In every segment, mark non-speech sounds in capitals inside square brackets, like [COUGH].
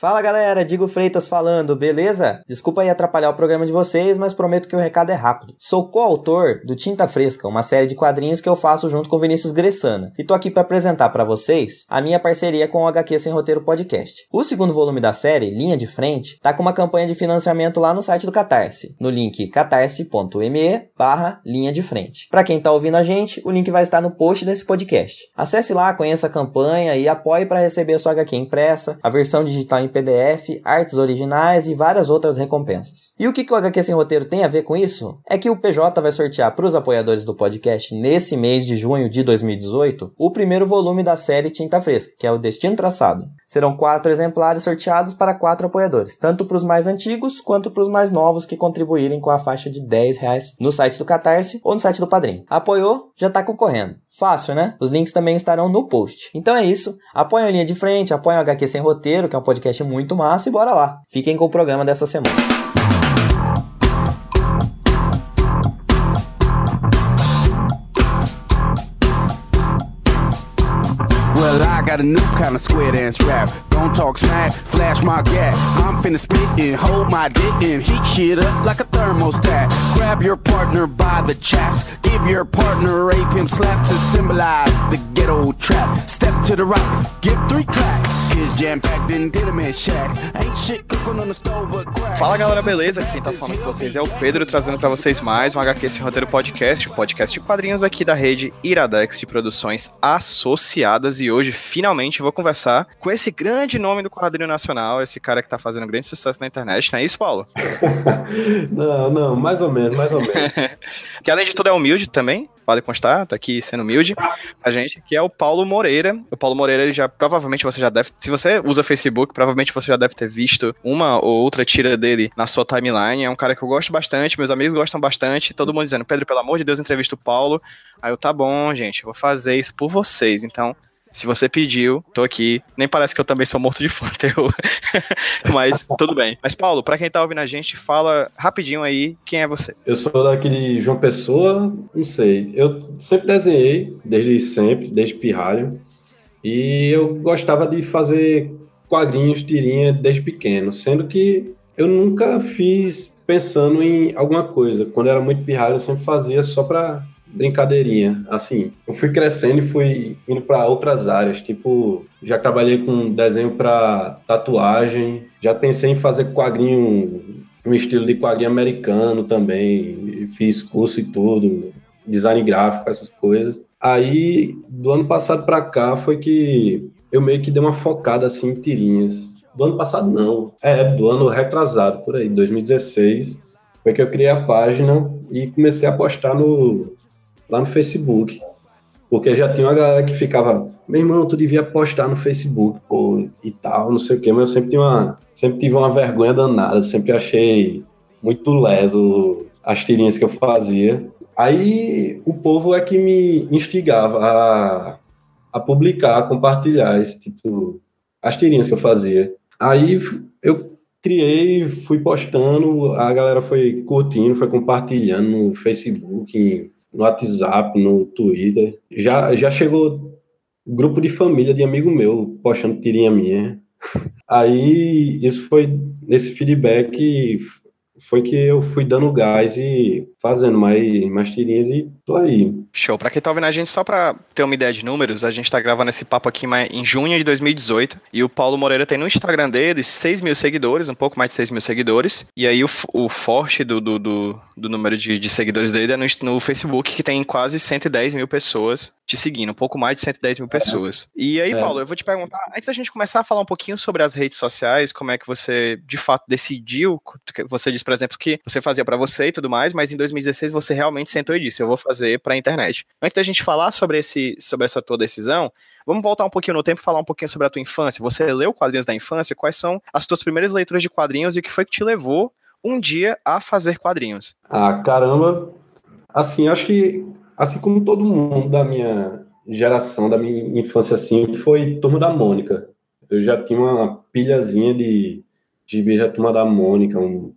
Fala galera, Digo Freitas falando, beleza? Desculpa aí atrapalhar o programa de vocês, mas prometo que o recado é rápido. Sou coautor do Tinta Fresca, uma série de quadrinhos que eu faço junto com Vinícius Gressana, e tô aqui para apresentar para vocês a minha parceria com o HQ Sem Roteiro Podcast. O segundo volume da série, Linha de Frente, tá com uma campanha de financiamento lá no site do Catarse, no link catarse.me barra linha de frente. Para quem tá ouvindo a gente, o link vai estar no post desse podcast. Acesse lá, conheça a campanha e apoie para receber a sua HQ impressa, a versão digital em PDF, artes originais e várias outras recompensas. E o que, que o HQ Sem Roteiro tem a ver com isso? É que o PJ vai sortear para os apoiadores do podcast nesse mês de junho de 2018 o primeiro volume da série Tinta Fresca, que é o Destino Traçado. Serão quatro exemplares sorteados para quatro apoiadores, tanto para os mais antigos quanto para os mais novos que contribuírem com a faixa de 10 reais no site do Catarse ou no site do Padrim. Apoiou? Já está concorrendo. Fácil, né? Os links também estarão no post. Então é isso. Apoiem a linha de frente, apoiem o HQ Sem Roteiro, que é um podcast muito massa, e bora lá. Fiquem com o programa dessa semana. Well, I got a new kind of square dance rap. Don't talk smack, flash my gap. I'm finna spit and hold my dick and heat shit up like a thermostat. Grab your partner by the chaps. Give your partner a pimp slap to symbolize the ghetto trap. Step to the right, give three claps. Fala galera, beleza? Quem tá falando com vocês é o Pedro, trazendo pra vocês mais um HQ Sem Roteiro Podcast, o podcast de quadrinhos aqui da rede Iradex de produções associadas. E hoje, finalmente, vou conversar com esse grande nome do quadrinho nacional, esse cara que tá fazendo grande sucesso na internet, não é isso, Paulo? [LAUGHS] não, não, mais ou menos, mais ou menos. [LAUGHS] que além de tudo é humilde também, pode constar, tá aqui sendo humilde, a gente, que é o Paulo Moreira. O Paulo Moreira, ele já, provavelmente você já deve, se você usa Facebook, provavelmente você já deve ter visto uma ou outra tira dele na sua timeline. É um cara que eu gosto bastante, meus amigos gostam bastante, todo mundo dizendo, Pedro, pelo amor de Deus, entrevista o Paulo. Aí eu, tá bom, gente, vou fazer isso por vocês. Então, se você pediu, tô aqui. Nem parece que eu também sou morto de [LAUGHS] fã, eu. Mas tudo bem. Mas, Paulo, para quem tá ouvindo a gente, fala rapidinho aí quem é você. Eu sou daquele João Pessoa, não sei. Eu sempre desenhei, desde sempre, desde pirralho. E eu gostava de fazer quadrinhos, tirinha desde pequeno, sendo que eu nunca fiz pensando em alguma coisa. Quando era muito pirralho, eu sempre fazia só para brincadeirinha. Assim, eu fui crescendo e fui indo para outras áreas, tipo, já trabalhei com desenho para tatuagem, já pensei em fazer quadrinho, um estilo de quadrinho americano também, fiz curso e tudo, design gráfico, essas coisas. Aí, do ano passado para cá, foi que eu meio que dei uma focada assim em tirinhas. Do ano passado, não. É, do ano retrasado, por aí, 2016. Foi que eu criei a página e comecei a postar no, lá no Facebook. Porque já tinha uma galera que ficava, meu irmão, tu devia postar no Facebook, pô, e tal, não sei o quê, mas eu sempre, tinha uma, sempre tive uma vergonha danada, sempre achei muito leso as tirinhas que eu fazia. Aí o povo é que me instigava a, a publicar, a compartilhar esse tipo, as tirinhas que eu fazia. Aí eu criei, fui postando, a galera foi curtindo, foi compartilhando no Facebook, no WhatsApp, no Twitter. Já, já chegou grupo de família de amigo meu postando tirinha minha. [LAUGHS] Aí isso foi nesse feedback foi que eu fui dando gás e fazendo mais, mais tirinhas e tô aí. Show. Pra quem tá ouvindo a gente, só pra ter uma ideia de números, a gente tá gravando esse papo aqui em junho de 2018 e o Paulo Moreira tem no Instagram dele 6 mil seguidores, um pouco mais de 6 mil seguidores. E aí o, o forte do, do, do, do número de, de, seguidores dele é no, no, Facebook, que tem quase 110 mil pessoas te seguindo, um pouco mais de 110 mil pessoas. E aí, é. Paulo, eu vou te perguntar, antes da gente começar a falar um pouquinho sobre as redes sociais, como é que você de fato decidiu, você disse, por exemplo, que você fazia para você e tudo mais, mas em 2016 você realmente sentou e disse, eu vou fazer pra internet. Antes da gente falar sobre, esse, sobre essa tua decisão, vamos voltar um pouquinho no tempo e falar um pouquinho sobre a tua infância. Você leu quadrinhos da infância? Quais são as tuas primeiras leituras de quadrinhos e o que foi que te levou um dia a fazer quadrinhos? Ah, caramba. Assim, acho que, assim como todo mundo da minha geração, da minha infância, assim, foi Turma da Mônica. Eu já tinha uma pilhazinha de, de da Turma da Mônica, um,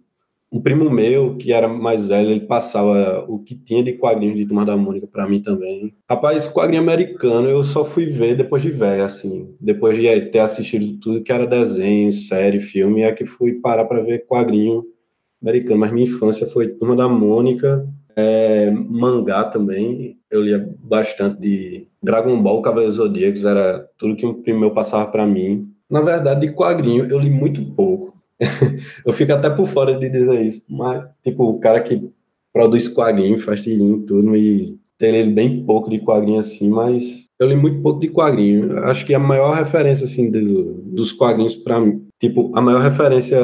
um primo meu, que era mais velho, ele passava o que tinha de quadrinhos de Turma da Mônica para mim também. Rapaz, quadrinho americano eu só fui ver depois de velho, assim. Depois de ter assistido tudo que era desenho, série, filme, é que fui parar para ver quadrinho americano. Mas minha infância foi Turma da Mônica, é, mangá também. Eu lia bastante de Dragon Ball, Cavaleiros Zodíacos, era tudo que um primo meu passava para mim. Na verdade, de quadrinho eu li muito pouco. [LAUGHS] eu fico até por fora de dizer isso, mas, tipo, o cara que produz quadrinho, faz tirinho tudo, e tem lido bem pouco de quadrinho assim, mas eu li muito pouco de quadrinho. Acho que a maior referência, assim, do, dos quadrinhos para mim, tipo, a maior referência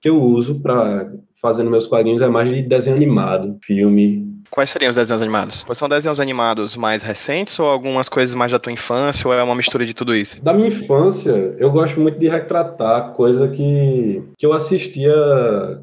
que eu uso para fazendo meus quadrinhos é mais de desenho animado, filme, Quais seriam os desenhos animados? São desenhos animados mais recentes ou algumas coisas mais da tua infância ou é uma mistura de tudo isso? Da minha infância, eu gosto muito de retratar coisa que, que eu assistia.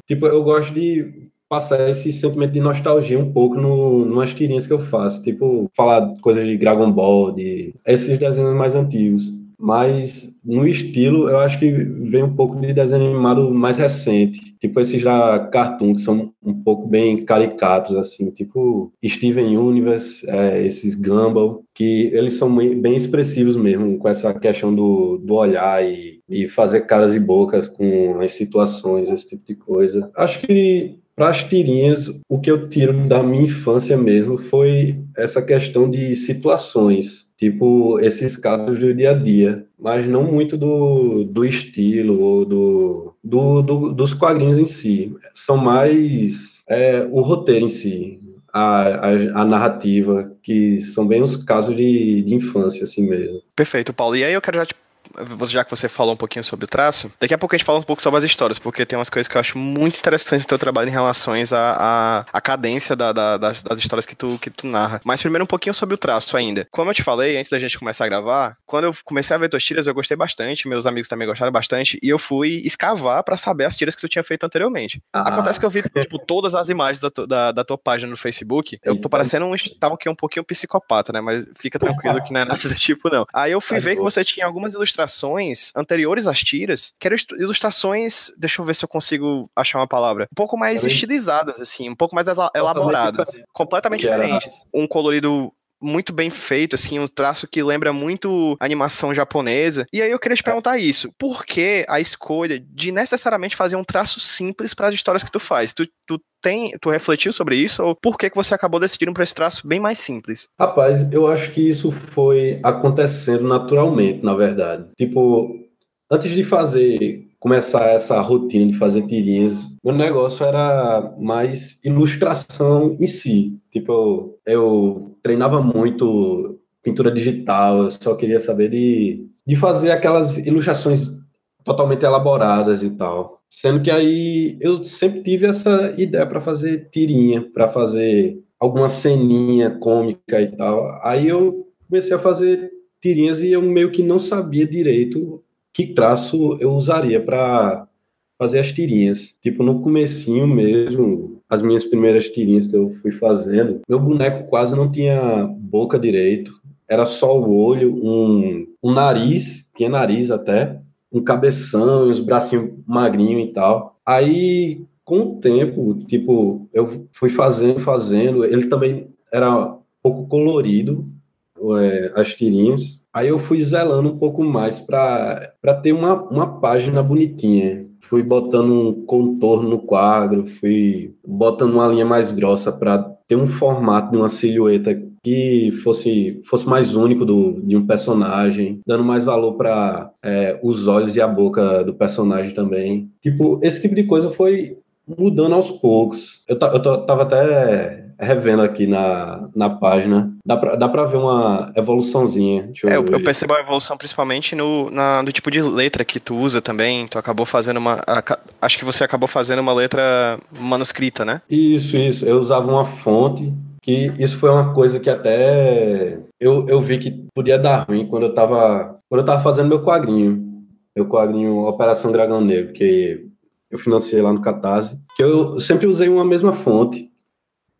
Tipo, eu gosto de passar esse sentimento de nostalgia um pouco no, nas tirinhas que eu faço. Tipo, falar coisas de Dragon Ball, de esses desenhos mais antigos mas no estilo eu acho que vem um pouco de desenho animado mais recente, tipo esses da Cartoon, que são um pouco bem caricatos, assim, tipo Steven Universe, é, esses Gumball, que eles são bem expressivos mesmo, com essa questão do, do olhar e, e fazer caras e bocas com as situações, esse tipo de coisa. Acho que para as tirinhas, o que eu tiro da minha infância mesmo foi essa questão de situações, tipo esses casos do dia a dia, mas não muito do, do estilo ou do, do, do dos quadrinhos em si. São mais é, o roteiro em si, a, a, a, narrativa, que são bem os casos de, de infância, assim mesmo. Perfeito, Paulo. E aí eu quero já te já que você falou um pouquinho sobre o traço, daqui a pouco a gente fala um pouco sobre as histórias, porque tem umas coisas que eu acho muito interessantes no teu trabalho em relações à, à, cadência da, da, das, das, histórias que tu, que tu narra. Mas primeiro um pouquinho sobre o traço ainda. Como eu te falei, antes da gente começar a gravar, quando eu comecei a ver tuas tiras, eu gostei bastante, meus amigos também gostaram bastante, e eu fui escavar para saber as tiras que tu tinha feito anteriormente. Ah. Acontece que eu vi, tipo, todas as imagens da, tu, da, da, tua página no Facebook, eu tô parecendo um, tava aqui um pouquinho psicopata, né? Mas fica tranquilo que não é nada do tipo, não. Aí eu fui tá ver que você tinha algumas ilustrações anteriores às tiras, que eram ilustrações, deixa eu ver se eu consigo achar uma palavra, um pouco mais estilizadas, assim, um pouco mais elaboradas, completamente diferentes. Um colorido muito bem feito, assim, um traço que lembra muito animação japonesa. E aí eu queria te perguntar isso: por que a escolha de necessariamente fazer um traço simples para as histórias que tu faz? Tu, tu tem, tu refletiu sobre isso ou por que que você acabou decidindo para esse traço bem mais simples? Rapaz, eu acho que isso foi acontecendo naturalmente, na verdade. Tipo, antes de fazer começar essa rotina de fazer tirinhas, meu negócio era mais ilustração em si. Tipo, eu, treinava muito pintura digital, eu só queria saber de, de fazer aquelas ilustrações totalmente elaboradas e tal. Sendo que aí eu sempre tive essa ideia para fazer tirinha, para fazer alguma ceninha cômica e tal. Aí eu comecei a fazer tirinhas e eu meio que não sabia direito que traço eu usaria para fazer as tirinhas. Tipo, no comecinho mesmo, as minhas primeiras tirinhas que eu fui fazendo, meu boneco quase não tinha boca direito, era só o olho, um, um nariz, tinha nariz até, um cabeção, uns bracinhos magrinhos e tal. Aí, com o tempo, tipo, eu fui fazendo, fazendo, ele também era pouco colorido, é, as tirinhas, Aí eu fui zelando um pouco mais para ter uma, uma página bonitinha. Fui botando um contorno no quadro, fui botando uma linha mais grossa para ter um formato de uma silhueta que fosse, fosse mais único do, de um personagem, dando mais valor para é, os olhos e a boca do personagem também. Tipo, esse tipo de coisa foi mudando aos poucos. Eu, eu tava até revendo aqui na, na página, dá pra, dá pra ver uma evoluçãozinha. é, eu, eu, percebo a evolução principalmente no, na, no tipo de letra que tu usa também. Tu acabou fazendo uma. A, acho que você acabou fazendo uma letra manuscrita, né? Isso, isso. Eu usava uma fonte. Que isso foi uma coisa que até eu, eu vi que podia dar ruim quando eu tava, quando eu tava fazendo meu quadrinho. Meu quadrinho Operação Dragão Negro, que eu financiei lá no Catarse. Que eu sempre usei uma mesma fonte.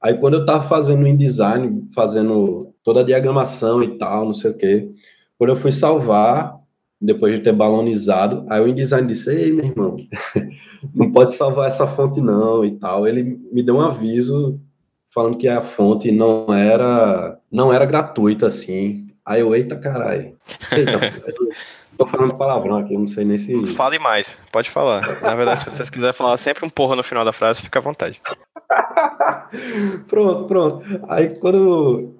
Aí quando eu estava fazendo o InDesign, fazendo toda a diagramação e tal, não sei o quê, quando eu fui salvar, depois de ter balonizado. Aí o InDesign disse: Ei, meu irmão, [LAUGHS] não pode salvar essa fonte, não, e tal. Ele me deu um aviso falando que a fonte não era, não era gratuita assim. Aí eu, eita caralho. [LAUGHS] Tô falando palavrão aqui, eu não sei nem se. Fale mais, pode falar. Na verdade, se vocês quiserem falar sempre um porra no final da frase, fica à vontade. [LAUGHS] pronto, pronto. Aí quando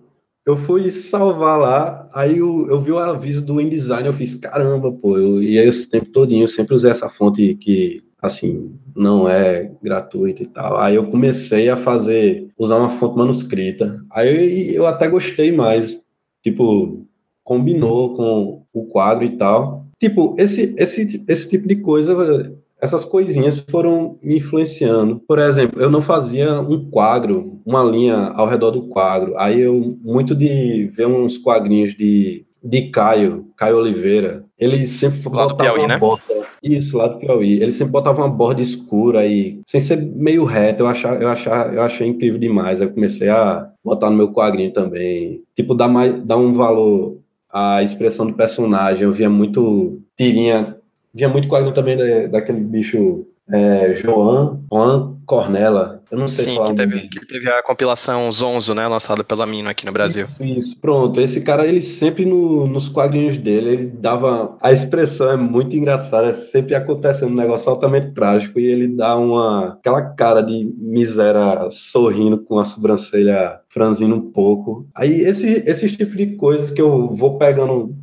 eu fui salvar lá, aí eu, eu vi o aviso do InDesign, eu fiz, caramba, pô, eu, e aí esse tempo todinho eu sempre usei essa fonte que, assim, não é gratuita e tal. Aí eu comecei a fazer, usar uma fonte manuscrita, aí eu até gostei mais, tipo, combinou com o quadro e tal. Tipo, esse, esse, esse tipo de coisa essas coisinhas foram me influenciando. Por exemplo, eu não fazia um quadro, uma linha ao redor do quadro. Aí eu, muito de ver uns quadrinhos de, de Caio, Caio Oliveira, ele sempre lá botava Piauí, uma né? borda. Isso, lá do Piauí. Ele sempre botava uma borda escura e sem ser meio reto. Eu, achava, eu, achava, eu achei incrível demais. Eu comecei a botar no meu quadrinho também. Tipo, dar, mais, dar um valor à expressão do personagem. Eu via muito tirinha Via muito quadrinho também da, daquele bicho é, Joan, Juan Cornella. Eu não sei Sim, falar que teve, que teve a compilação Zonzo, né, lançada pela Mino aqui no Brasil. Isso, isso. pronto. Esse cara, ele sempre no, nos quadrinhos dele, ele dava. A expressão é muito engraçada, é sempre acontecendo um negócio altamente trágico e ele dá uma. aquela cara de miséria sorrindo com a sobrancelha franzindo um pouco. Aí, esse, esse tipo de coisas que eu vou pegando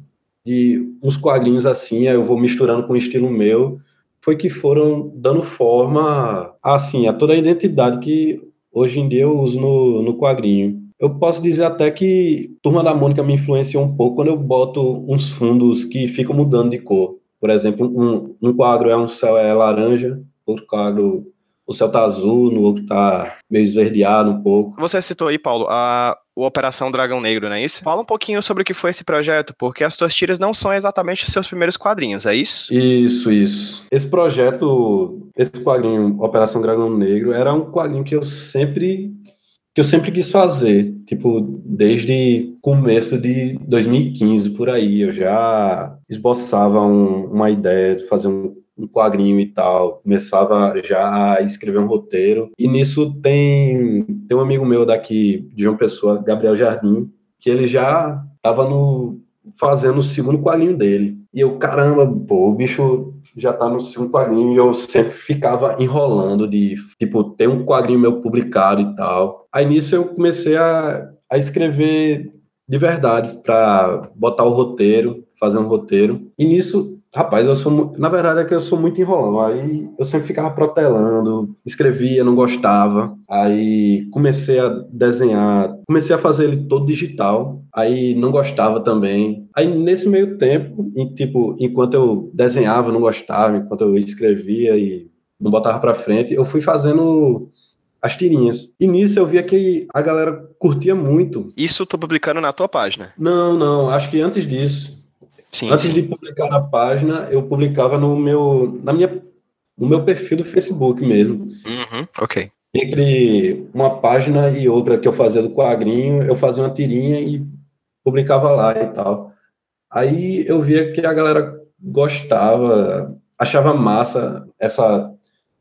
de uns quadrinhos assim, aí eu vou misturando com o estilo meu, foi que foram dando forma assim a toda a identidade que hoje em dia eu uso no, no quadrinho. Eu posso dizer até que Turma da Mônica me influenciou um pouco quando eu boto uns fundos que ficam mudando de cor. Por exemplo, um, um quadro é um céu é laranja, outro quadro o céu tá azul, no outro tá meio esverdeado um pouco. Você citou aí, Paulo, a o Operação Dragão Negro, não é isso? Fala um pouquinho sobre o que foi esse projeto, porque as tuas tiras não são exatamente os seus primeiros quadrinhos, é isso? Isso, isso. Esse projeto, esse quadrinho Operação Dragão Negro, era um quadrinho que eu sempre que eu sempre quis fazer, tipo, desde começo de 2015 por aí, eu já esboçava um, uma ideia de fazer um um quadrinho e tal, começava já a escrever um roteiro. E nisso tem, tem um amigo meu daqui de João Pessoa, Gabriel Jardim, que ele já estava no fazendo o segundo quadrinho dele. E eu, caramba, pô, o bicho já tá no segundo quadrinho e eu sempre ficava enrolando de, tipo, ter um quadrinho meu publicado e tal. Aí nisso eu comecei a, a escrever de verdade, para botar o roteiro, fazer um roteiro. E nisso Rapaz, eu sou. Na verdade é que eu sou muito enrolão. Aí eu sempre ficava protelando, escrevia, não gostava. Aí comecei a desenhar, comecei a fazer ele todo digital. Aí não gostava também. Aí nesse meio tempo, em, tipo, enquanto eu desenhava, não gostava, enquanto eu escrevia e não botava para frente, eu fui fazendo as tirinhas. E nisso eu via que a galera curtia muito. Isso tô publicando na tua página? Não, não. Acho que antes disso. Sim, Antes sim. de publicar na página, eu publicava no meu, na minha, no meu perfil do Facebook mesmo. Uhum, ok. Entre uma página e outra que eu fazia do quadrinho, eu fazia uma tirinha e publicava lá e tal. Aí eu via que a galera gostava, achava massa essa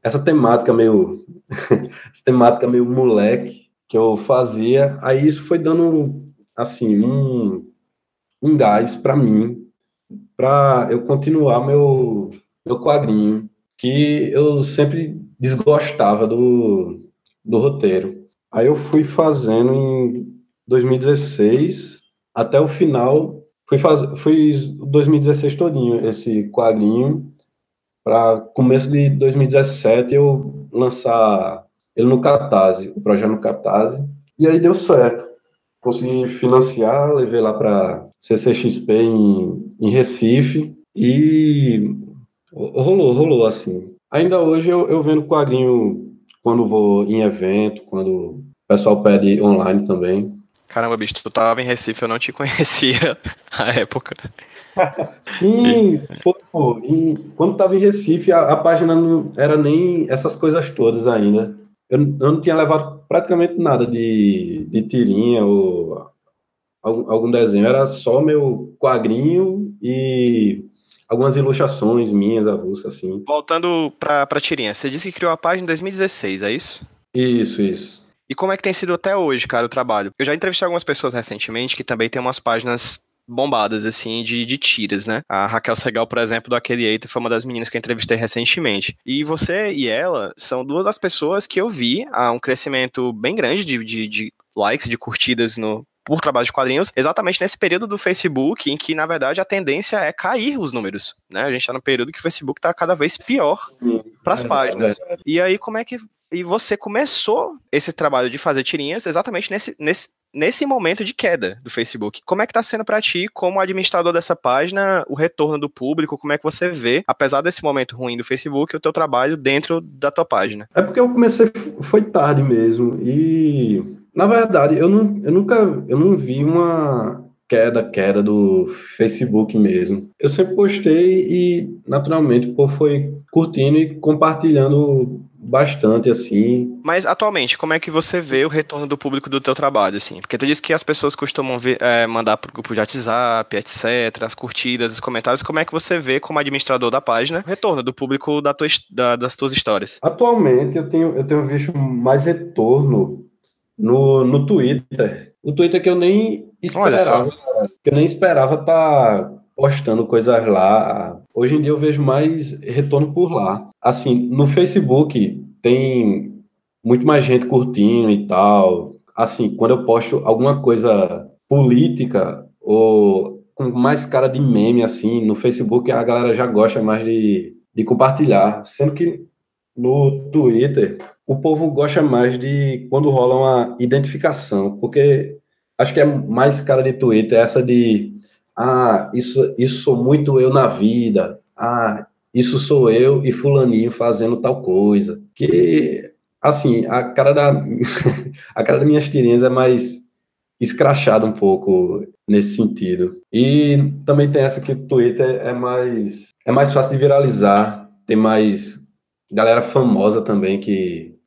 essa temática meio [LAUGHS] essa temática meio moleque que eu fazia. Aí isso foi dando assim um um gás para mim para eu continuar meu, meu quadrinho, que eu sempre desgostava do, do roteiro. Aí eu fui fazendo em 2016 até o final, fui faz, fiz 2016 todinho esse quadrinho para começo de 2017 eu lançar ele no Catarse, o projeto no Catarse, e aí deu certo. Consegui financiar, levei lá para CCXP em, em Recife e rolou, rolou assim. Ainda hoje eu, eu vendo quadrinho quando vou em evento, quando o pessoal pede online também. Caramba, bicho, tu tava em Recife, eu não te [LAUGHS] conhecia na época. [LAUGHS] Sim, foi, pô. Em, quando tava em Recife, a, a, página não era nem essas coisas todas ainda. Eu, eu não tinha levado praticamente nada de, de tirinha ou algum, algum desenho, era só meu quadrinho e algumas ilustrações minhas, avulsas, assim. Voltando pra, pra tirinha, você disse que criou a página em 2016, é isso? Isso, isso. E como é que tem sido até hoje, cara, o trabalho? Eu já entrevistei algumas pessoas recentemente que também tem umas páginas bombadas, assim, de, de tiras, né? A Raquel Segal, por exemplo, do Aqueliator, foi uma das meninas que eu entrevistei recentemente. E você e ela são duas das pessoas que eu vi há um crescimento bem grande de, de, de likes, de curtidas no, por trabalho de quadrinhos, exatamente nesse período do Facebook em que, na verdade, a tendência é cair os números, né? A gente está no período que o Facebook está cada vez pior para as é, páginas. É. E aí, como é que e você começou esse trabalho de fazer tirinhas exatamente nesse, nesse, nesse momento de queda do Facebook. Como é que tá sendo para ti, como administrador dessa página, o retorno do público? Como é que você vê, apesar desse momento ruim do Facebook, o teu trabalho dentro da tua página? É porque eu comecei, foi tarde mesmo, e na verdade eu, não, eu nunca, eu não vi uma queda, queda do Facebook mesmo. Eu sempre postei e naturalmente o povo foi curtindo e compartilhando bastante, assim. Mas atualmente, como é que você vê o retorno do público do teu trabalho, assim? Porque tu disse que as pessoas costumam ver, é, mandar pro grupo de WhatsApp, etc., as curtidas, os comentários. Como é que você vê, como administrador da página, o retorno do público da tua, da, das tuas histórias? Atualmente, eu tenho, eu tenho visto mais retorno no, no Twitter. O Twitter que eu nem esperava, que eu nem esperava estar tá postando coisas lá. Hoje em dia eu vejo mais retorno por lá. Assim, no Facebook tem muito mais gente curtindo e tal. Assim, quando eu posto alguma coisa política ou com mais cara de meme, assim, no Facebook a galera já gosta mais de, de compartilhar. Sendo que no Twitter o povo gosta mais de quando rola uma identificação, porque acho que é mais cara de Twitter essa de ah, isso, isso sou muito eu na vida. Ah, isso sou eu e fulaninho fazendo tal coisa. Que, assim, a cara da, [LAUGHS] a cara das minhas tirinhas é mais escrachada um pouco nesse sentido. E também tem essa que o Twitter é mais, é mais fácil de viralizar, tem mais galera famosa também que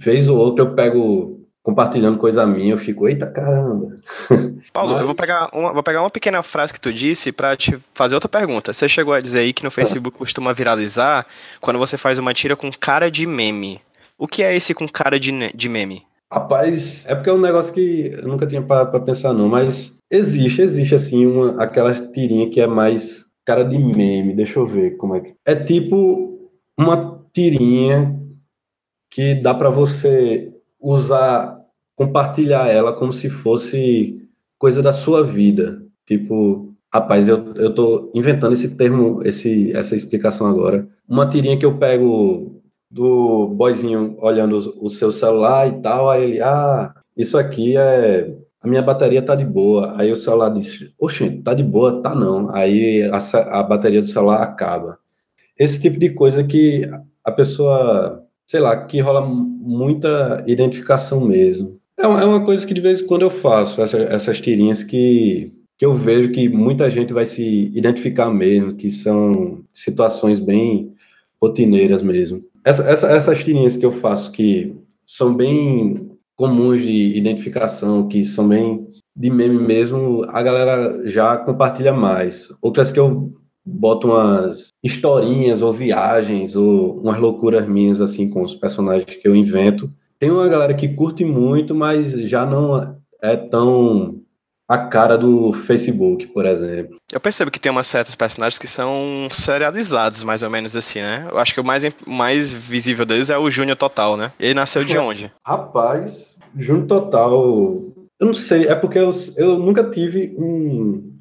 vez ou outra eu pego compartilhando coisa minha, eu fico, eita caramba. [LAUGHS] Paulo, Mas... eu vou pegar, uma, vou pegar uma pequena frase que tu disse para te fazer outra pergunta. Você chegou a dizer aí que no [LAUGHS] Facebook costuma viralizar quando você faz uma tira com cara de meme. O que é esse com cara de, de meme? Rapaz, é porque é um negócio que eu nunca tinha para pensar não, mas existe, existe assim uma aquela tirinha que é mais cara de meme, deixa eu ver como é que. É tipo uma tirinha que dá para você usar, compartilhar ela como se fosse coisa da sua vida. Tipo, rapaz, eu, eu tô inventando esse termo, esse, essa explicação agora. Uma tirinha que eu pego do boyzinho olhando o, o seu celular e tal, aí ele, ah, isso aqui é a minha bateria tá de boa. Aí o celular diz, oxe, tá de boa? Tá não. Aí a, a, bateria do celular acaba. Esse tipo de coisa que a pessoa sei lá, que rola muita identificação mesmo. É, é uma coisa que de vez em quando eu faço, essa, essas tirinhas que, que eu vejo que muita gente vai se identificar mesmo, que são situações bem rotineiras mesmo. Essa, essa, essas tirinhas que eu faço que são bem comuns de identificação, que são bem de meme mesmo, a galera já compartilha mais. Outras que eu boto umas historinhas ou viagens ou umas loucuras minhas assim com os personagens que eu invento. Tem uma galera que curte muito, mas já não é tão a cara do Facebook, por exemplo. Eu percebo que tem umas certos personagens que são serializados, mais ou menos assim, né? Eu acho que o mais, mais visível deles é o Júnior Total, né? Ele nasceu de [LAUGHS] onde? Rapaz, Júnior Total, eu não sei, é porque eu, eu nunca tive um,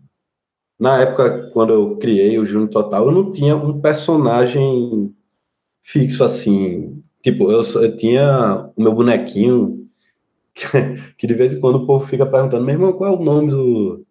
na época, quando eu criei o Júnior Total, eu não tinha um personagem fixo assim. Tipo, eu, eu tinha o meu bonequinho, [LAUGHS] que, de vez em quando o povo fica perguntando, meu irmão, qual é o nome do,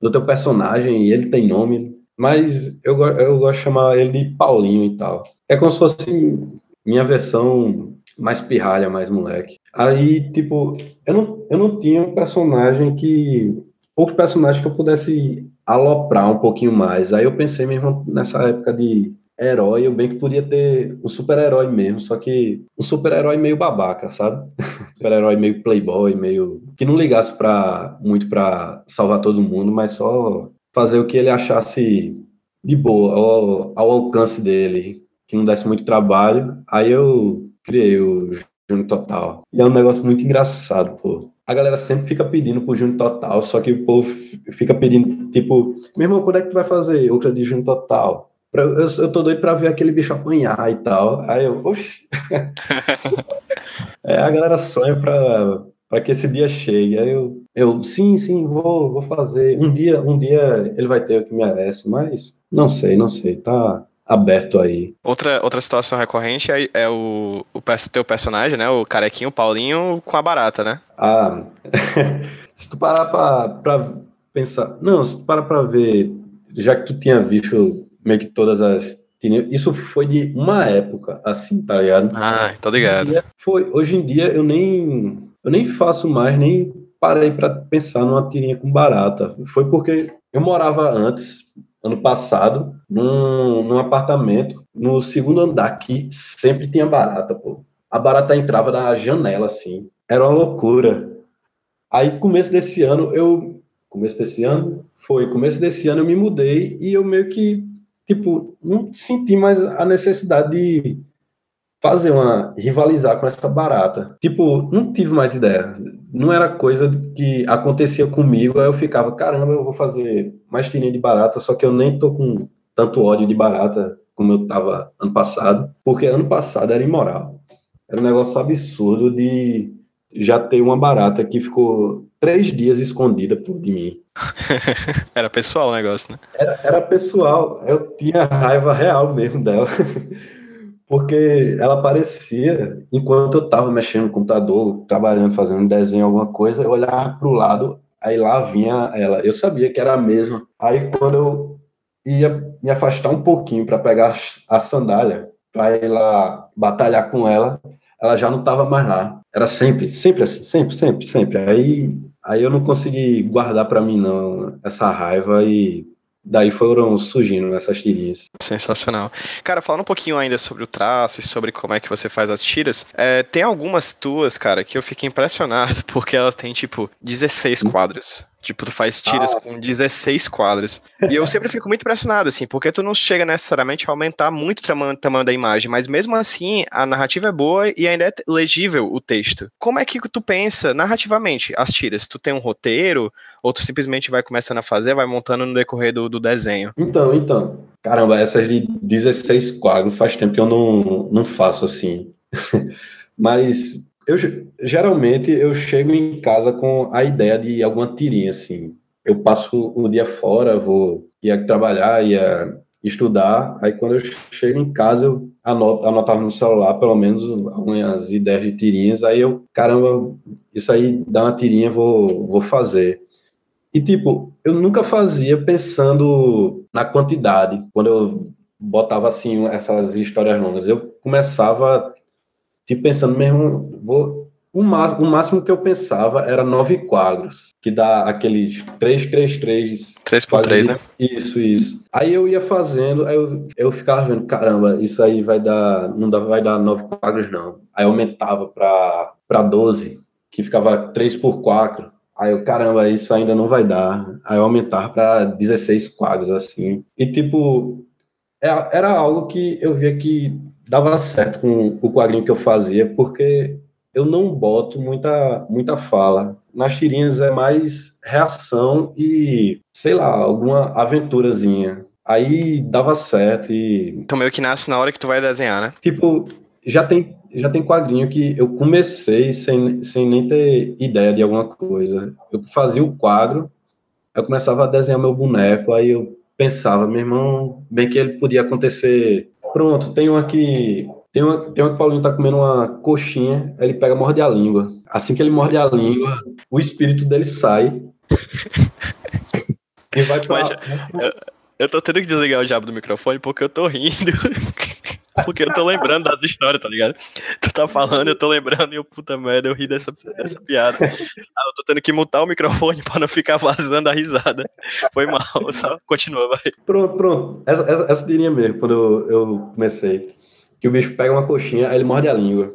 do teu personagem? E ele tem nome, mas eu, eu gosto de chamar ele de Paulinho e tal. É como se fosse minha versão mais pirralha, mais moleque. Aí, tipo, eu não, eu não tinha um personagem que. Outro personagem que eu pudesse aloprar um pouquinho mais. Aí eu pensei mesmo nessa época de herói, eu bem que podia ter um super-herói mesmo, só que um super-herói meio babaca, sabe? [LAUGHS] super-herói meio playboy, meio que não ligasse para muito para salvar todo mundo, mas só fazer o que ele achasse de boa, ao, ao alcance dele, que não desse muito trabalho. Aí eu criei o Júnior Total. E é um negócio muito engraçado, pô. A galera sempre fica pedindo pro Júnior Total, só que o povo fica pedindo, tipo, meu irmão, quando é que tu vai fazer outra de Júnior Total? Eu, eu tô doido pra ver aquele bicho apanhar e tal. Aí eu, oxi. [LAUGHS] é, a galera sonha pra, para que esse dia chegue. Aí eu, eu sim, sim, vou, vou fazer. Um dia, um dia ele vai ter o que merece, mas não sei, não sei, tá aberto aí. Outra, outra situação recorrente é, é o, o teu personagem, né? O carequinho, o Paulinho, com a barata, né? Ah, [LAUGHS] se tu parar pra, pra pensar. Não, se tu parar pra ver, já que tu tinha visto meio que todas as. Isso foi de uma época, assim, tá ligado? Ah, tô ligado. Hoje foi, hoje em dia eu nem eu nem faço mais, nem parei para pensar numa tirinha com barata. Foi porque eu morava antes, ano passado, num, num apartamento, no segundo andar, que sempre tinha barata, pô. A barata entrava da janela, assim. Era uma loucura. Aí, começo desse ano, eu. Começo desse ano? Foi. Começo desse ano eu me mudei e eu meio que, tipo, não senti mais a necessidade de fazer uma rivalizar com essa barata. Tipo, não tive mais ideia. Não era coisa que acontecia comigo, aí eu ficava, caramba, eu vou fazer mais tirinha de barata, só que eu nem tô com tanto ódio de barata como eu tava ano passado, porque ano passado era imoral. Era um negócio absurdo de já ter uma barata que ficou três dias escondida por de mim. [LAUGHS] era pessoal o negócio, né? Era, era pessoal. Eu tinha raiva real mesmo dela. [LAUGHS] porque ela aparecia enquanto eu estava mexendo no computador, trabalhando, fazendo um desenho, alguma coisa, eu olhava para o lado, aí lá vinha ela. Eu sabia que era a mesma. Aí quando eu ia me afastar um pouquinho para pegar a sandália, para ir lá batalhar com ela, ela já não estava mais lá. Era sempre, sempre assim, sempre, sempre, sempre. Aí, aí eu não consegui guardar para mim não essa raiva e daí foram surgindo essas tirinhas. Sensacional. Cara, falando um pouquinho ainda sobre o traço e sobre como é que você faz as tiras, é, tem algumas tuas, cara, que eu fiquei impressionado [LAUGHS] porque elas têm, tipo, 16 hum? quadros. Tipo, tu faz tiras ah. com 16 quadros. E eu sempre fico muito impressionado, assim, porque tu não chega necessariamente a aumentar muito o tamanho, tamanho da imagem, mas mesmo assim, a narrativa é boa e ainda é legível o texto. Como é que tu pensa narrativamente as tiras? Tu tem um roteiro? Ou tu simplesmente vai começando a fazer, vai montando no decorrer do, do desenho? Então, então. Caramba, essas de 16 quadros faz tempo que eu não, não faço assim. [LAUGHS] mas eu geralmente eu chego em casa com a ideia de alguma tirinha assim. Eu passo o dia fora, vou ia trabalhar, ia estudar, aí quando eu chego em casa eu anoto, anotava no celular pelo menos algumas ideias de tirinhas, aí eu, caramba, isso aí dá uma tirinha, vou, vou fazer. E tipo, eu nunca fazia pensando na quantidade, quando eu botava assim essas histórias longas, eu começava tipo, pensando mesmo, vou, o, máximo, o máximo que eu pensava era nove quadros, que dá aqueles 3, 3, 3. 3 por 3, né? Isso, isso. Aí eu ia fazendo, aí eu, eu ficava vendo, caramba, isso aí vai dar, não dá, vai dar nove quadros, não. Aí aumentava para 12, que ficava 3 por 4. Aí eu, caramba, isso ainda não vai dar. Aí eu aumentava para 16 quadros, assim. E, tipo, é, era algo que eu via que dava certo com o quadrinho que eu fazia, porque eu não boto muita, muita fala. Nas tirinhas é mais reação e, sei lá, alguma aventurazinha. Aí dava certo e. Então meio que nasce na hora que tu vai desenhar, né? Tipo, já tem, já tem quadrinho que eu comecei sem, sem nem ter ideia de alguma coisa. Eu fazia o quadro, eu começava a desenhar meu boneco, aí eu pensava, meu irmão, bem que ele podia acontecer Pronto, tem uma que. Tem uma, tem uma que o Paulinho tá comendo uma coxinha, ele pega morde a língua. Assim que ele morde a língua, o espírito dele sai. [LAUGHS] e vai pra. Mas, eu, eu tô tendo que desligar o diabo do microfone porque eu tô rindo. [LAUGHS] Porque eu tô lembrando das histórias, tá ligado? Tu tá falando, eu tô lembrando e eu, puta merda, eu ri dessa, dessa piada. Ah, eu tô tendo que mutar o microfone [LAUGHS] pra não ficar vazando a risada. Foi mal, só continua, vai. Pronto, pronto. Essa, essa, essa tirinha mesmo, quando eu, eu comecei. Que o bicho pega uma coxinha, aí ele morde a língua.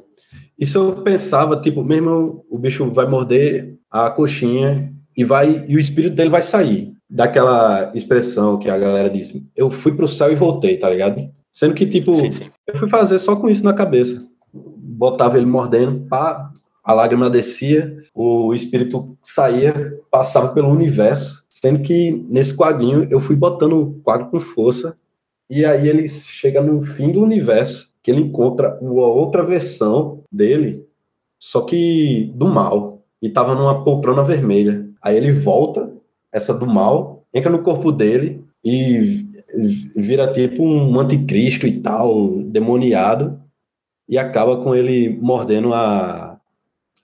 Isso eu pensava, tipo, mesmo o bicho vai morder a coxinha e vai e o espírito dele vai sair. daquela expressão que a galera diz, eu fui pro céu e voltei, tá ligado? Sendo que, tipo, sim, sim. eu fui fazer só com isso na cabeça. Botava ele mordendo, pá, a lágrima descia, o espírito saía, passava pelo universo. Sendo que nesse quadrinho eu fui botando o quadro com força, e aí ele chega no fim do universo, que ele encontra uma outra versão dele, só que do mal, e tava numa poltrona vermelha. Aí ele volta, essa do mal, entra no corpo dele e vira tipo um anticristo e tal, demoniado, e acaba com ele mordendo a,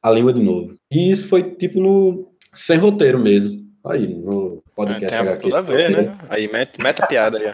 a língua de novo. E isso foi tipo no sem roteiro mesmo. Aí, no podcast é, tem tudo a ver, né? Aí mete, mete a piada aí.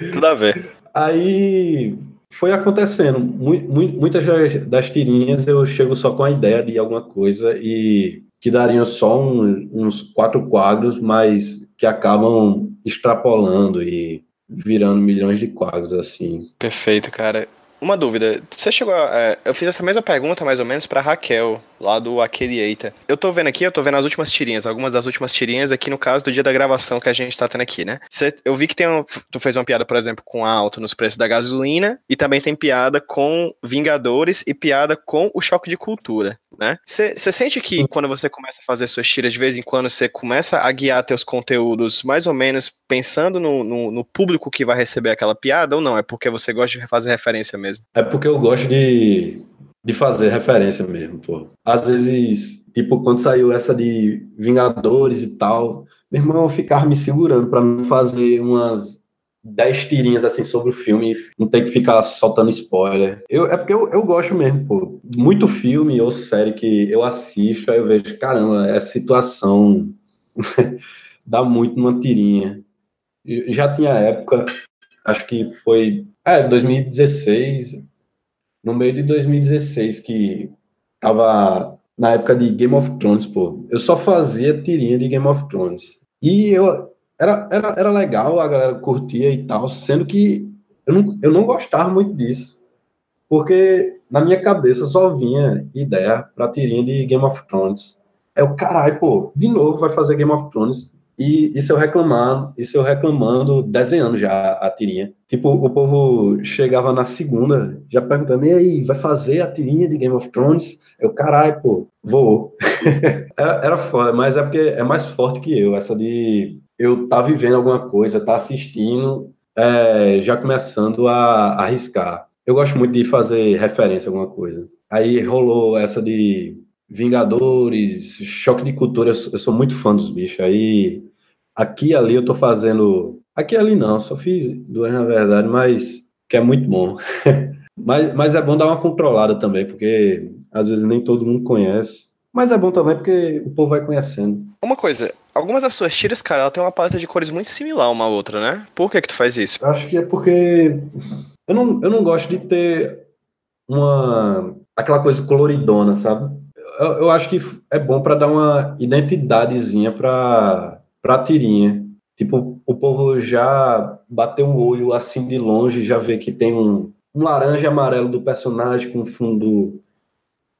[LAUGHS] tudo a ver. Aí foi acontecendo. Muitas das tirinhas eu chego só com a ideia de alguma coisa e que dariam só um, uns quatro quadros, mas que acabam extrapolando e virando milhões de quadros assim. Perfeito, cara. Uma dúvida, você chegou a, é, eu fiz essa mesma pergunta mais ou menos para Raquel, lá do Aqueliata. Eu tô vendo aqui, eu tô vendo as últimas tirinhas, algumas das últimas tirinhas aqui no caso do dia da gravação que a gente tá tendo aqui, né? Você, eu vi que tem um, tu fez uma piada, por exemplo, com alto nos preços da gasolina e também tem piada com Vingadores e piada com o choque de cultura né? Você sente que quando você começa a fazer suas tiras, de vez em quando você começa a guiar teus conteúdos mais ou menos pensando no, no, no, público que vai receber aquela piada ou não? É porque você gosta de fazer referência mesmo? É porque eu gosto de, de fazer referência mesmo, pô. Às vezes, tipo, quando saiu essa de Vingadores e tal, meu irmão ficava me segurando para não fazer umas dez tirinhas assim sobre o filme, não tem que ficar soltando spoiler. Eu, é porque eu, eu gosto mesmo, pô. Muito filme ou série que eu assisto, aí eu vejo, caramba, essa situação [LAUGHS] dá muito numa tirinha. Já tinha época, acho que foi, é, 2016, no meio de 2016, que tava na época de Game of Thrones, pô. Eu só fazia tirinha de Game of Thrones. E eu, era, era, era legal, a galera curtia e tal, sendo que eu não, eu não gostava muito disso. Porque na minha cabeça só vinha ideia pra tirinha de Game of Thrones. É o caralho, pô, de novo vai fazer Game of Thrones. E isso eu reclamando, isso eu reclamando, desenhando já a tirinha. Tipo, o povo chegava na segunda, já perguntando, e aí, vai fazer a tirinha de Game of Thrones? Eu, caralho, pô, vou. [LAUGHS] era, era foda, mas é porque é mais forte que eu, essa de eu tá vivendo alguma coisa, tá assistindo, é, já começando a, a arriscar. Eu gosto muito de fazer referência a alguma coisa. Aí rolou essa de Vingadores, Choque de Cultura, eu sou muito fã dos bichos. Aí, aqui e ali eu tô fazendo. Aqui e ali não, só fiz duas na verdade, mas que é muito bom. [LAUGHS] mas, mas é bom dar uma controlada também, porque às vezes nem todo mundo conhece. Mas é bom também porque o povo vai conhecendo. Uma coisa, algumas das suas tiras, cara, ela tem uma paleta de cores muito similar uma à outra, né? Por que que tu faz isso? Acho que é porque eu não, eu não gosto de ter uma aquela coisa coloridona, sabe? Eu, eu acho que é bom para dar uma identidadezinha para para tirinha. Tipo, o povo já bateu o olho assim de longe, já vê que tem um, um laranja amarelo do personagem com fundo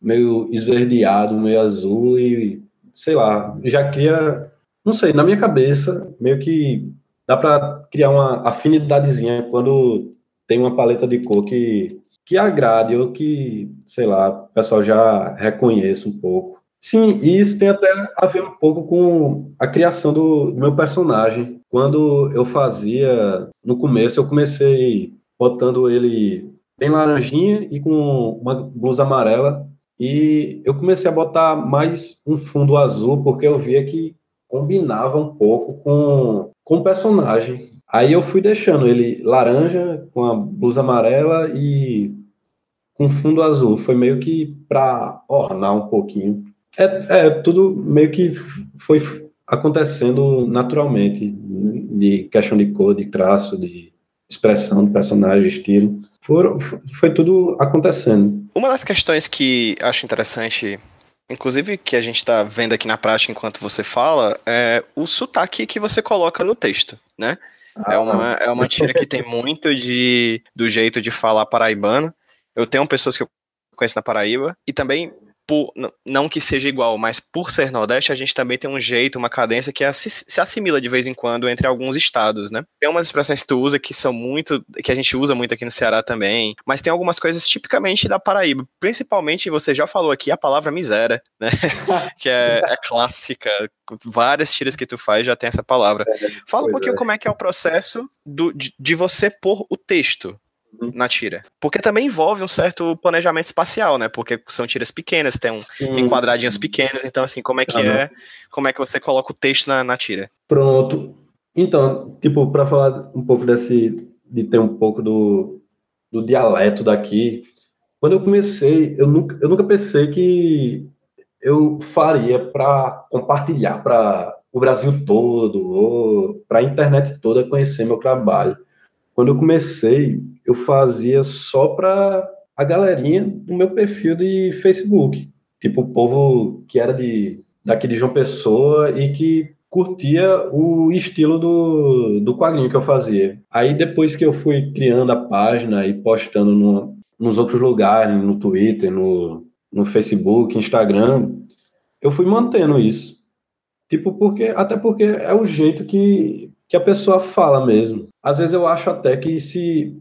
meio esverdeado, meio azul e sei lá, já cria, não sei, na minha cabeça, meio que dá para criar uma afinidadezinha quando tem uma paleta de cor que, que agrade ou que, sei lá, o pessoal já reconheça um pouco. Sim, e isso tem até a ver um pouco com a criação do, do meu personagem. Quando eu fazia, no começo, eu comecei botando ele bem laranjinha e com uma blusa amarela e eu comecei a botar mais um fundo azul, porque eu via que combinava um pouco com, com o personagem. Aí eu fui deixando ele laranja, com a blusa amarela e com fundo azul. Foi meio que para ornar um pouquinho. É, é, tudo meio que foi acontecendo naturalmente, de questão de cor, de traço, de expressão do personagem, estilo. Foi, foi tudo acontecendo. Uma das questões que acho interessante, inclusive que a gente está vendo aqui na prática enquanto você fala, é o sotaque que você coloca no texto, né? Ah, é, uma, é uma tira que tem muito de, do jeito de falar paraibano. Eu tenho pessoas que eu conheço na Paraíba e também por, não que seja igual, mas por ser Nordeste, a gente também tem um jeito, uma cadência que se, assimila de vez em quando entre alguns estados, né? Tem umas expressões que tu usa que são muito, que a gente usa muito aqui no Ceará também, mas tem algumas coisas tipicamente da Paraíba, principalmente, você já falou aqui, a palavra miséria, né? [LAUGHS] que é, é, clássica, várias tiras que tu faz já tem essa palavra. É, Fala um pouquinho é. como é que é o processo do, de, de você pôr o texto. Na tira. Porque também envolve um certo planejamento espacial, né? Porque são tiras pequenas, tem, um, sim, tem quadradinhos sim. pequenos, então assim, como é que é, como é que você coloca o texto na, na tira? Pronto. Então, tipo, para falar um pouco desse, de ter um pouco do, do dialeto daqui, quando eu comecei, eu nunca, eu nunca pensei que eu faria para compartilhar para o Brasil todo, ou para a internet toda conhecer meu trabalho. Quando eu comecei, eu fazia só para a galerinha do meu perfil de Facebook. Tipo, o povo que era de daqui de João Pessoa e que curtia o estilo do, do quadrinho que eu fazia. Aí depois que eu fui criando a página e postando no, nos outros lugares, no Twitter, no, no Facebook, Instagram, eu fui mantendo isso. Tipo, porque até porque é o jeito que, que a pessoa fala mesmo. Às vezes eu acho até que se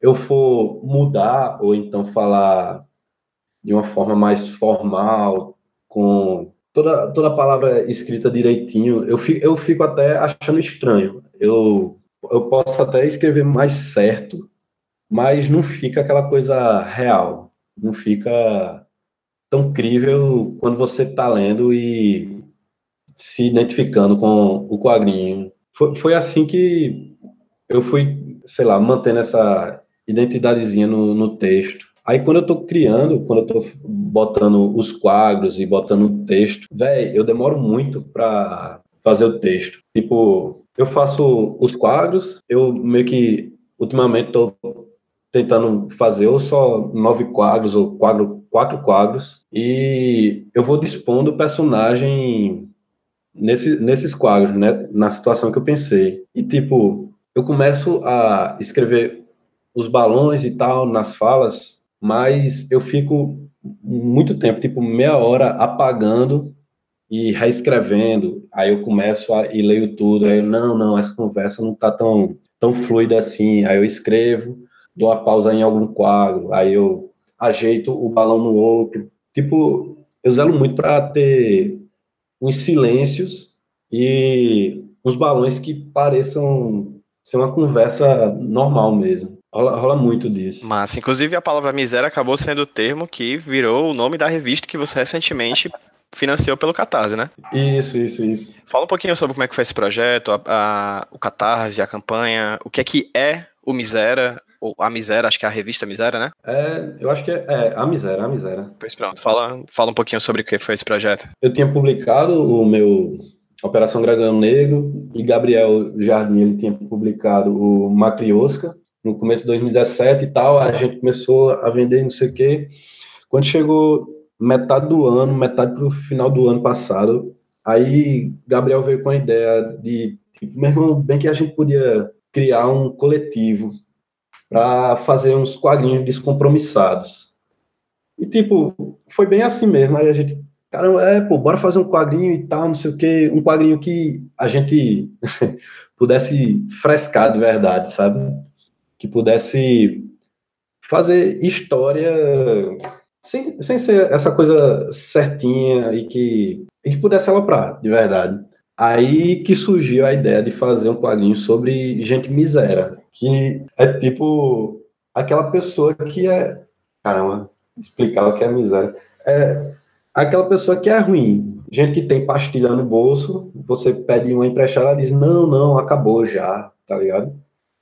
eu for mudar ou então falar de uma forma mais formal, com toda, toda a palavra escrita direitinho, eu fico, eu fico até achando estranho. Eu, eu posso até escrever mais certo, mas não fica aquela coisa real. Não fica tão crível quando você está lendo e se identificando com o quadrinho foi, foi assim que eu fui, sei lá, mantendo essa identidadezinha no, no texto. Aí quando eu tô criando, quando eu tô botando os quadros e botando o texto, velho, eu demoro muito para fazer o texto. Tipo, eu faço os quadros, eu meio que ultimamente tô tentando fazer ou só nove quadros ou quadro, quatro quadros e eu vou dispondo o personagem nesse, nesses quadros, né, na situação que eu pensei. E, tipo, eu começo a escrever os balões e tal nas falas, mas eu fico muito tempo, tipo, meia hora apagando e reescrevendo. Aí eu começo a, e leio tudo. Aí, eu, não, não, essa conversa não tá tão, tão fluida assim. Aí eu escrevo, dou uma pausa em algum quadro, aí eu ajeito o balão no outro. Tipo, eu zelo muito para ter uns silêncios e uns balões que pareçam ser uma conversa normal mesmo. Rola, rola, muito disso. Mas, inclusive, a palavra miséria acabou sendo o termo que virou o nome da revista que você recentemente [LAUGHS] financiou pelo Catarse, né? Isso, isso, isso. Fala um pouquinho sobre como é que foi esse projeto, a, a, o Catarse, a campanha, o que é que é o Miséria, ou a Miséria, acho que é a revista Miséria, né? É, eu acho que é, é a Miséria, a Miséria. Pois pronto, fala, fala um pouquinho sobre o que foi esse projeto. Eu tinha publicado o meu Operação Dragão Negro e Gabriel Jardim, ele tinha publicado o Matriosca no começo de 2017 e tal, a gente começou a vender não sei o quê. Quando chegou metade do ano, metade para o final do ano passado, aí Gabriel veio com a ideia de, tipo, meu irmão, bem que a gente podia criar um coletivo para fazer uns quadrinhos descompromissados. E, tipo, foi bem assim mesmo. Aí a gente, caramba, é, pô, bora fazer um quadrinho e tal, não sei o quê. Um quadrinho que a gente [LAUGHS] pudesse frescar de verdade, sabe? Que pudesse fazer história sem, sem ser essa coisa certinha e que, e que pudesse aloprar, de verdade. Aí que surgiu a ideia de fazer um quadrinho sobre gente miséria, que é tipo aquela pessoa que é. Caramba, explicar o que é miséria. É aquela pessoa que é ruim. Gente que tem pastilha no bolso, você pede uma emprestada, ela diz: não, não, acabou já, tá ligado?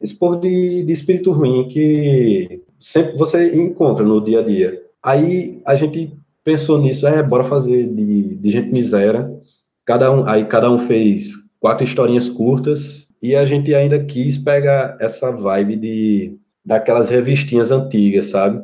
Esse povo de, de espírito ruim que sempre você encontra no dia a dia. Aí a gente pensou nisso, é, bora fazer de, de gente miséria Cada um, aí cada um fez quatro historinhas curtas e a gente ainda quis pegar essa vibe de daquelas revistinhas antigas, sabe?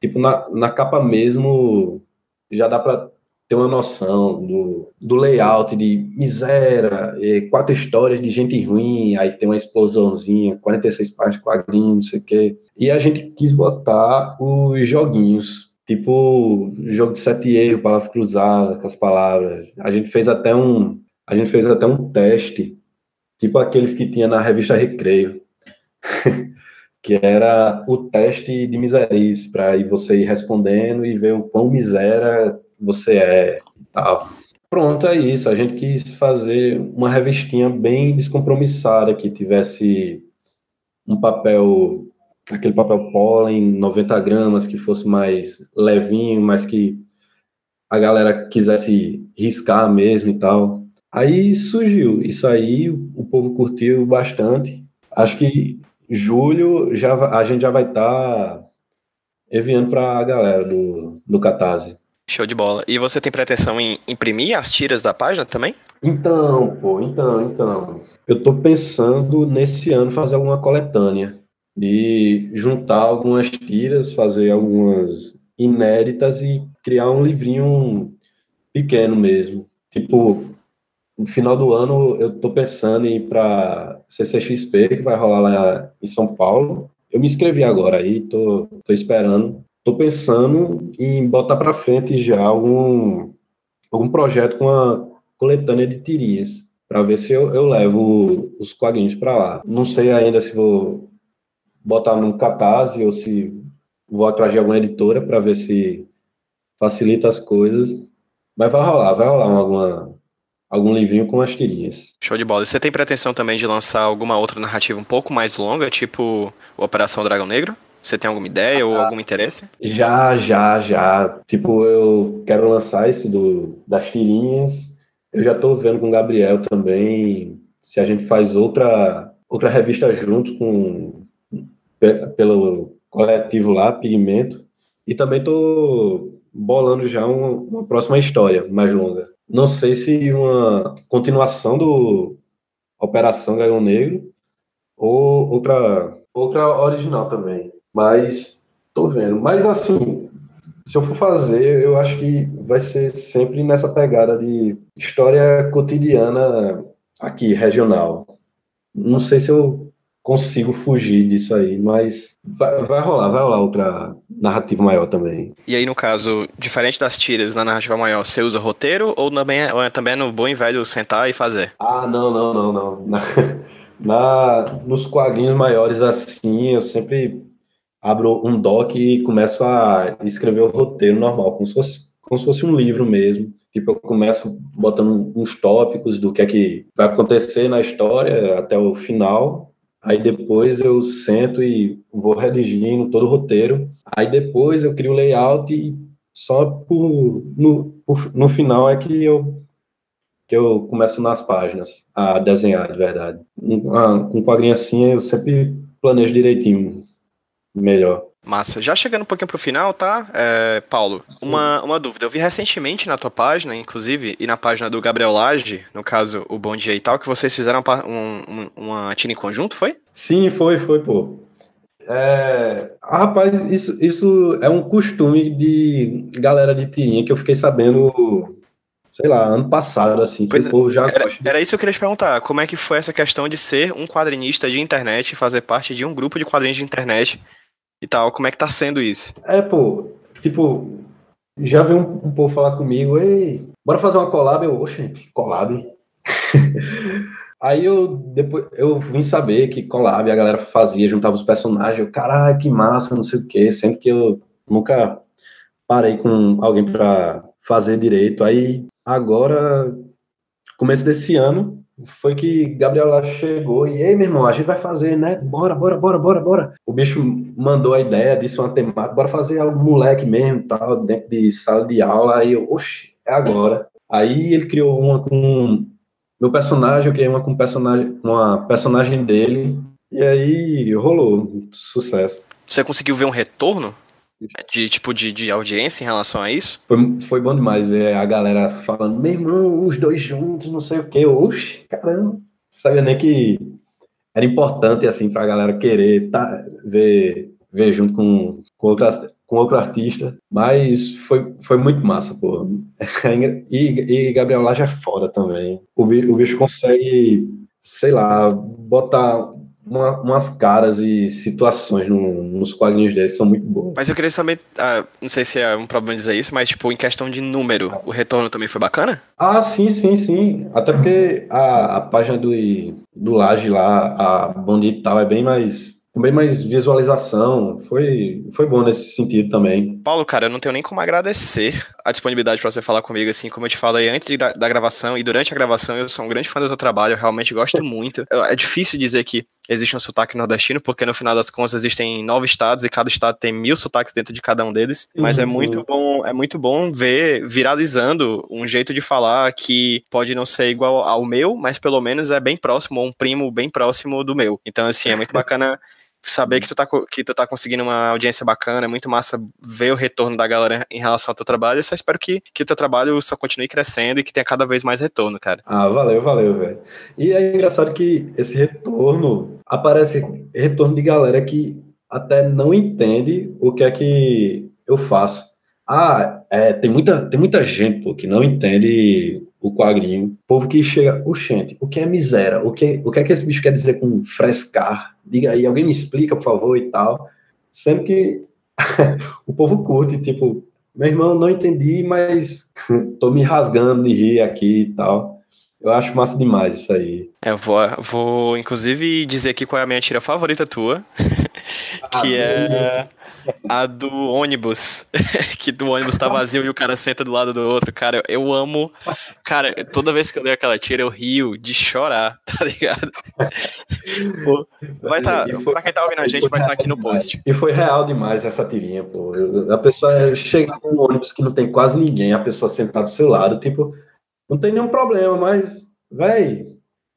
Tipo, na, na capa mesmo já dá para ter uma noção do, do layout de miséria, quatro histórias de gente ruim, aí tem uma explosãozinha, 46 páginas de quadrinhos, não sei o quê. E a gente quis botar os joguinhos Tipo, jogo de sete erros, palavra cruzada com as palavras. A gente fez até um, a gente fez até um teste, tipo aqueles que tinha na revista Recreio, [LAUGHS] que era o teste de miserice, para você ir respondendo e ver o quão miséria você é e tal. Pronto, é isso. A gente quis fazer uma revistinha bem descompromissada, que tivesse um papel aquele papel pólen, 90 gramas, que fosse mais levinho, mas que a galera quisesse riscar mesmo e tal. Aí surgiu, isso aí o povo curtiu bastante. Acho que julho já a gente já vai estar tá enviando para a galera do, do Catarse. Show de bola. E você tem pretensão em imprimir as tiras da página também? Então, pô, então, então. Eu tô pensando nesse ano fazer alguma coletânea de juntar algumas tiras, fazer algumas inéditas e criar um livrinho pequeno mesmo. Tipo, no final do ano eu tô pensando em ir para CCXP, que vai rolar lá em São Paulo. Eu me inscrevi agora aí, tô, tô esperando. Tô pensando em botar para frente já algum, algum projeto com a coletânea de tirinhas, para ver se eu, eu levo os quadrinhos para lá. Não sei ainda se vou botar no Catarse ou se vou atrás de alguma editora para ver se facilita as coisas. Mas vai rolar, vai rolar alguma, algum livrinho com as tirinhas. Show de bola. E você tem pretensão também de lançar alguma outra narrativa um pouco mais longa, tipo Operação Dragão Negro? Você tem alguma ideia ah, ou algum interesse? Já, já, já. Tipo, eu quero lançar esse do, das tirinhas. Eu já estou vendo com o Gabriel também se a gente faz outra, outra revista junto com pelo coletivo lá, Pigmento, e também estou bolando já uma, uma próxima história mais longa. Não sei se uma continuação do Operação Dragão Negro ou outra, outra original também. Mas tô vendo. Mas assim, se eu for fazer, eu acho que vai ser sempre nessa pegada de história cotidiana aqui, regional. Não sei se eu consigo fugir disso aí, mas vai, vai, rolar, vai rolar outra narrativa maior também. E aí, no caso, diferente das tiras na narrativa maior, você usa roteiro ou também é, ou é também é no bom e velho sentar e fazer? Ah, não, não, não, não. Na, [LAUGHS] na, nos quadrinhos maiores assim, eu sempre abro um doc e começo a escrever o roteiro normal, como se fosse, como se fosse um livro mesmo. Tipo, eu começo botando uns tópicos do que é que vai acontecer na história até o final, Aí depois eu sento e vou redigindo todo o roteiro. Aí depois eu crio o layout e só por, no, por, no final é que eu que eu começo nas páginas a desenhar de verdade. Com um quadrinho assim eu sempre planejo direitinho melhor. Massa. Já chegando um pouquinho pro final, tá? É, Paulo, uma, uma dúvida. Eu vi recentemente na tua página, inclusive, e na página do Gabriel Lage, no caso, o Bom Dia e tal, que vocês fizeram um, um, uma tira em conjunto, foi? Sim, foi, foi, pô. É, rapaz, isso, isso é um costume de galera de tirinha que eu fiquei sabendo, sei lá, ano passado, assim, pois que o povo já era, era isso que eu queria te perguntar. Como é que foi essa questão de ser um quadrinista de internet fazer parte de um grupo de quadrinhos de internet e tal. Como é que tá sendo isso? É, pô, tipo, já veio um, um povo falar comigo, ei, bora fazer uma collab? Eu, oxe, collab? [LAUGHS] Aí eu depois eu vim saber que collab a galera fazia, juntava os personagens, eu, caralho, que massa, não sei o quê, sempre que eu nunca parei com alguém para fazer direito. Aí agora, começo desse ano, foi que Gabriel lá chegou e, ei, meu irmão, a gente vai fazer, né? Bora, bora, bora, bora, bora. O bicho mandou a ideia, disse uma temática, bora fazer algo moleque mesmo, tal, dentro de sala de aula. Aí eu, oxe, é agora. Aí ele criou uma com meu personagem, eu criei uma com personagem, uma personagem dele, e aí rolou, sucesso. Você conseguiu ver um retorno de tipo de, de audiência em relação a isso? Foi, foi bom demais ver a galera falando, meu irmão, os dois juntos, não sei o quê. Oxe, caramba, sabia nem que era importante assim pra galera querer tá, ver, ver junto com, com, outra, com outro artista. Mas foi, foi muito massa, pô. [LAUGHS] E, e Gabriel Laje é foda também. O, o bicho consegue, sei lá, botar uma, umas caras e situações no, nos quadrinhos que são muito boas. Mas eu queria saber, ah, não sei se é um problema dizer isso, mas tipo, em questão de número, o retorno também foi bacana? Ah, sim, sim, sim. Até porque a, a página do, do Laje lá, a Bandit e tal, é bem mais com bem mais visualização. Foi, foi bom nesse sentido também. Paulo, cara, eu não tenho nem como agradecer a disponibilidade para você falar comigo, assim, como eu te falei antes da, da, gravação e durante a gravação, eu sou um grande fã do seu trabalho, eu realmente gosto muito. É difícil dizer que existe um sotaque nordestino, porque no final das contas existem nove estados e cada estado tem mil sotaques dentro de cada um deles. Mas é uhum. é muito bom, é muito bom ver viralizando um jeito de falar que pode não ser igual ao meu, mas pelo menos é bem próximo, ou um primo bem próximo do meu. Então, assim, é muito bacana saber que tu, tá, que tu tá conseguindo uma audiência bacana, é muito massa ver o retorno da galera em relação ao teu trabalho. Eu só espero que, que o teu trabalho só continue crescendo e que tenha cada vez mais retorno, cara. Ah, valeu, valeu, velho. E é engraçado que esse retorno aparece retorno de galera que até não entende o que é que eu faço. Ah, é, tem muita, tem muita gente pô, que não entende o quadrinho. Povo que chega, oxente, o que é miséria? O que, o que é que esse bicho quer dizer com frescar? Diga aí, alguém me explica, por favor, e tal. Sempre que [LAUGHS] o povo curte, tipo, meu irmão, não entendi, mas [LAUGHS] tô me rasgando de rir aqui e tal. Eu acho massa demais isso aí. É, eu vou, vou inclusive dizer aqui qual é a minha tira favorita tua, [LAUGHS] que ah, é a do ônibus, [LAUGHS] que do ônibus tá vazio e o cara senta do lado do outro. Cara, eu amo. Cara, toda vez que eu leio aquela tira, eu rio de chorar, [LAUGHS] tá ligado? pô, vai tá, foi, pra quem tá ouvindo a gente, vai estar tá aqui no post. E foi real demais essa tirinha, pô. A pessoa chega num ônibus que não tem quase ninguém, a pessoa sentar do seu lado, tipo, não tem nenhum problema, mas, véi,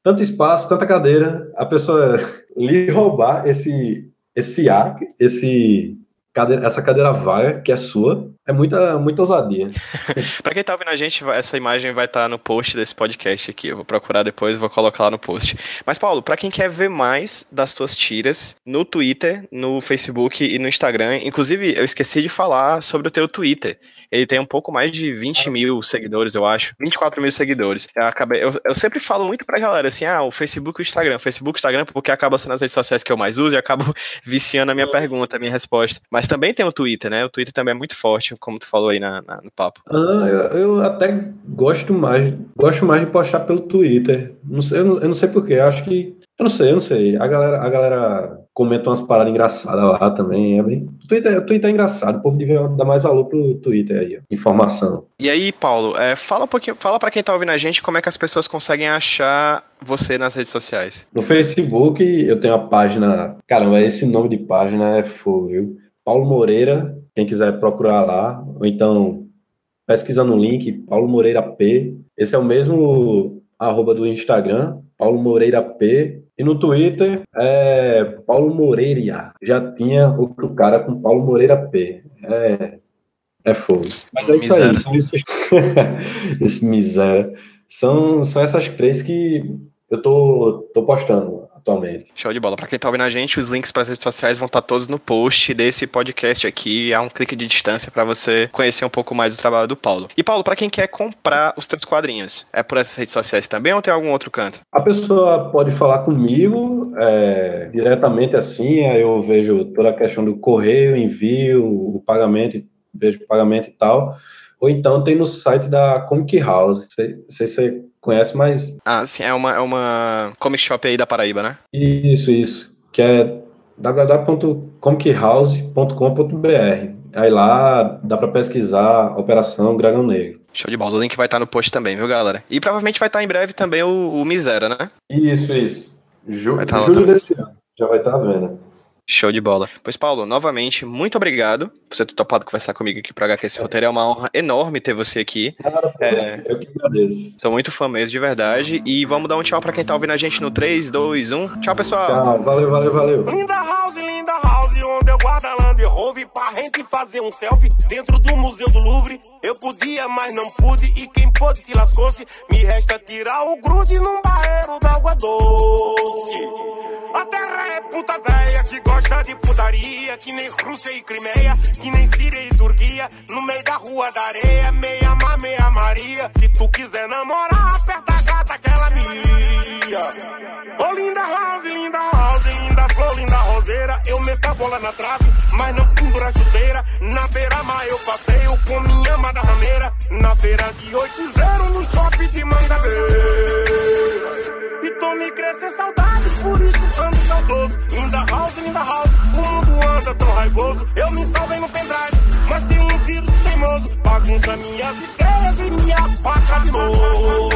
tanto espaço, tanta cadeira, a pessoa [LAUGHS] lhe roubar esse esse ar, esse cadeira, essa cadeira vaga, que é sua, é muita, muita ousadia. [LAUGHS] pra quem tá ouvindo a gente, essa imagem vai estar tá no post desse podcast aqui. Eu vou procurar depois e vou colocar lá no post. Mas, Paulo, pra quem quer ver mais das suas tiras no Twitter, no Facebook e no Instagram, inclusive eu esqueci de falar sobre o teu Twitter. Ele tem um pouco mais de 20 mil seguidores, eu acho. 24 mil seguidores. Eu, acabei, eu, eu sempre falo muito pra galera assim: ah, o Facebook e o Instagram. Facebook e o Instagram, porque acaba sendo as redes sociais que eu mais uso e acabo [LAUGHS] viciando a minha pergunta, a minha resposta. Mas também tem o Twitter, né? O Twitter também é muito forte, como tu falou aí na, na no papo. Ah, eu, eu, até gosto mais, gosto mais de postar pelo Twitter. Não sei, eu, não, eu não sei porquê, acho que. Eu não sei, eu não sei. A galera, a galera comenta umas paradas engraçadas lá também. É bem... o, Twitter, o Twitter é engraçado, o povo devia dar mais valor pro Twitter aí, ó. informação. E aí, Paulo, é, fala um pouquinho, fala para quem tá ouvindo a gente como é que as pessoas conseguem achar você nas redes sociais. No Facebook eu tenho a página. Caramba, esse nome de página é fogo, viu? Paulo Moreira, quem quiser procurar lá, ou então pesquisa no link, Paulo Moreira P. Esse é o mesmo arroba do Instagram, Paulo Moreira P. E no Twitter é Paulo Moreira. Já tinha outro cara com Paulo Moreira P. É, é fogo. Mas é isso aí. São esses... [LAUGHS] Esse miséria. São, são essas três que eu tô, tô postando atualmente. Show de bola. Para quem tá ouvindo a gente, os links para as redes sociais vão estar tá todos no post desse podcast aqui. Há um clique de distância para você conhecer um pouco mais do trabalho do Paulo. E Paulo, para quem quer comprar os teus quadrinhos, é por essas redes sociais também ou tem algum outro canto? A pessoa pode falar comigo é, diretamente assim, aí eu vejo toda a questão do correio, envio, o pagamento, vejo o pagamento e tal. Ou então tem no site da Comic House. Não sei se você conhece, mas. Ah, sim, é uma, é uma comic shop aí da Paraíba, né? Isso, isso. Que é www.comichouse.com.br. Aí lá dá para pesquisar Operação Dragão Negro. Show de bola. O link vai estar no post também, viu, galera? E provavelmente vai estar em breve também o, o Misera, né? Isso, isso. Ju, julho desse ano. Já vai estar vendo. Show de bola. Pois, Paulo, novamente, muito obrigado por você ter topado conversar comigo aqui para HQ esse roteiro. É uma honra enorme ter você aqui. É, eu que agradeço. Sou muito fã mesmo, de verdade. E vamos dar um tchau para quem tá ouvindo a gente no 3, 2, 1. Tchau, pessoal. Tchau, valeu, valeu, valeu. Linda House, linda House, onde eu guardo a Land Rover pra gente fazer um selfie dentro do Museu do Louvre. Eu podia, mas não pude, e quem pôde se lascou-se. Me resta tirar o grude num barreiro d'água doce. A terra é puta velha que gosta de putaria, que nem Rússia e Crimeia, que nem Síria e Turquia, no meio da rua da areia, meia mar, meia Maria. Se tu quiser namorar, aperta a gata que ela mia. Ô linda house, linda house, linda flor, linda roseira. Eu meto a bola na trave, mas não pendura a chuteira. Na beira-mar eu passeio com minha amada rameira. Na feira de 8-0 no shopping de Mangabeira. E tô me crescendo saudade, por isso ando saudoso. Linda house, linda house, o mundo anda tão raivoso. Eu me salvei no pendrive, mas tem um vírus teimoso. Bagunça minhas ideias e me apaga de novo.